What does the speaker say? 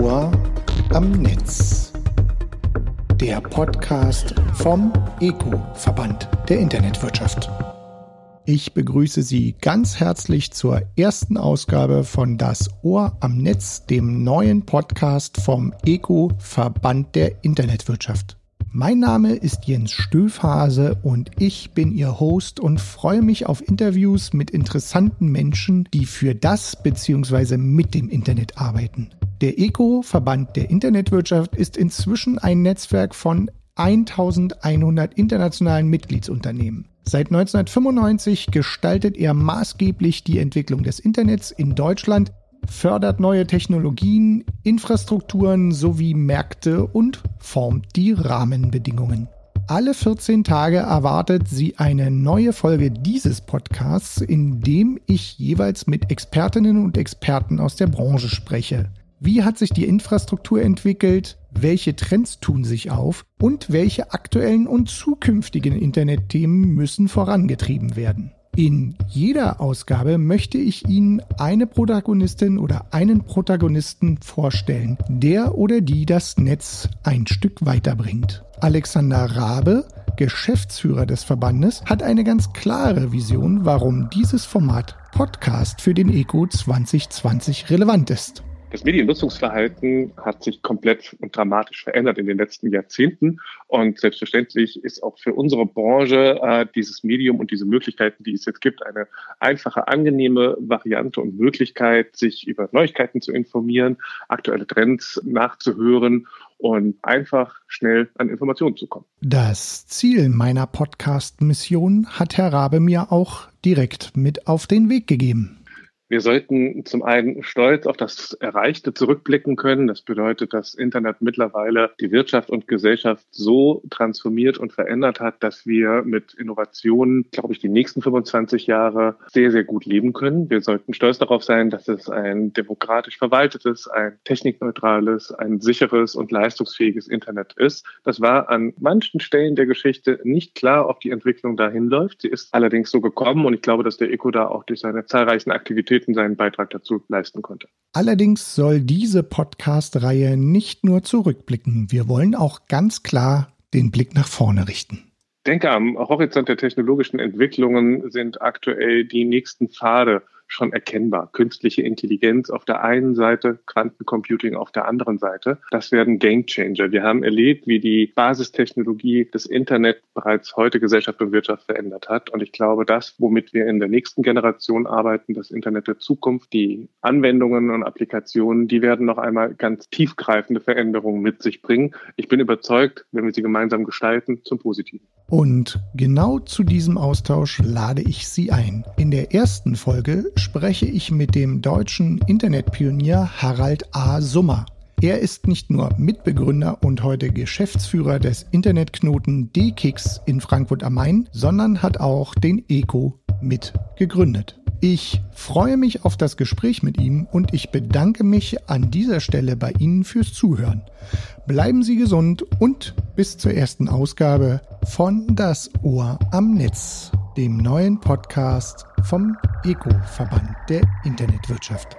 Ohr am Netz. Der Podcast vom ECO-Verband der Internetwirtschaft. Ich begrüße Sie ganz herzlich zur ersten Ausgabe von Das Ohr am Netz, dem neuen Podcast vom ECO-Verband der Internetwirtschaft. Mein Name ist Jens Stöfhase und ich bin Ihr Host und freue mich auf Interviews mit interessanten Menschen, die für das bzw. mit dem Internet arbeiten. Der ECO, Verband der Internetwirtschaft, ist inzwischen ein Netzwerk von 1100 internationalen Mitgliedsunternehmen. Seit 1995 gestaltet er maßgeblich die Entwicklung des Internets in Deutschland fördert neue Technologien, Infrastrukturen sowie Märkte und formt die Rahmenbedingungen. Alle 14 Tage erwartet sie eine neue Folge dieses Podcasts, in dem ich jeweils mit Expertinnen und Experten aus der Branche spreche. Wie hat sich die Infrastruktur entwickelt? Welche Trends tun sich auf? Und welche aktuellen und zukünftigen Internetthemen müssen vorangetrieben werden? In jeder Ausgabe möchte ich Ihnen eine Protagonistin oder einen Protagonisten vorstellen, der oder die das Netz ein Stück weiterbringt. Alexander Rabe, Geschäftsführer des Verbandes, hat eine ganz klare Vision, warum dieses Format Podcast für den ECO 2020 relevant ist. Das Mediennutzungsverhalten hat sich komplett und dramatisch verändert in den letzten Jahrzehnten. Und selbstverständlich ist auch für unsere Branche äh, dieses Medium und diese Möglichkeiten, die es jetzt gibt, eine einfache, angenehme Variante und Möglichkeit, sich über Neuigkeiten zu informieren, aktuelle Trends nachzuhören und einfach schnell an Informationen zu kommen. Das Ziel meiner Podcast-Mission hat Herr Rabe mir auch direkt mit auf den Weg gegeben. Wir sollten zum einen stolz auf das Erreichte zurückblicken können. Das bedeutet, dass Internet mittlerweile die Wirtschaft und Gesellschaft so transformiert und verändert hat, dass wir mit Innovationen, glaube ich, die nächsten 25 Jahre sehr, sehr gut leben können. Wir sollten stolz darauf sein, dass es ein demokratisch verwaltetes, ein technikneutrales, ein sicheres und leistungsfähiges Internet ist. Das war an manchen Stellen der Geschichte nicht klar, ob die Entwicklung dahin läuft. Sie ist allerdings so gekommen und ich glaube, dass der ECO da auch durch seine zahlreichen Aktivitäten Aktivitäten seinen Beitrag dazu leisten konnte. Allerdings soll diese Podcast-Reihe nicht nur zurückblicken. Wir wollen auch ganz klar den Blick nach vorne richten. Ich denke, am Horizont der technologischen Entwicklungen sind aktuell die nächsten Pfade schon erkennbar. Künstliche Intelligenz auf der einen Seite, Quantencomputing auf der anderen Seite. Das werden Gamechanger. Wir haben erlebt, wie die Basistechnologie des Internet bereits heute Gesellschaft und Wirtschaft verändert hat. Und ich glaube, das, womit wir in der nächsten Generation arbeiten, das Internet der Zukunft, die Anwendungen und Applikationen, die werden noch einmal ganz tiefgreifende Veränderungen mit sich bringen. Ich bin überzeugt, wenn wir sie gemeinsam gestalten, zum Positiven. Und genau zu diesem Austausch lade ich Sie ein. In der ersten Folge spreche ich mit dem deutschen Internetpionier Harald A. Summer. Er ist nicht nur Mitbegründer und heute Geschäftsführer des Internetknoten DKIX in Frankfurt am Main, sondern hat auch den ECO mit gegründet. Ich freue mich auf das Gespräch mit ihm und ich bedanke mich an dieser Stelle bei Ihnen fürs Zuhören. Bleiben Sie gesund und bis zur ersten Ausgabe von Das Ohr am Netz, dem neuen Podcast vom ECO-Verband der Internetwirtschaft.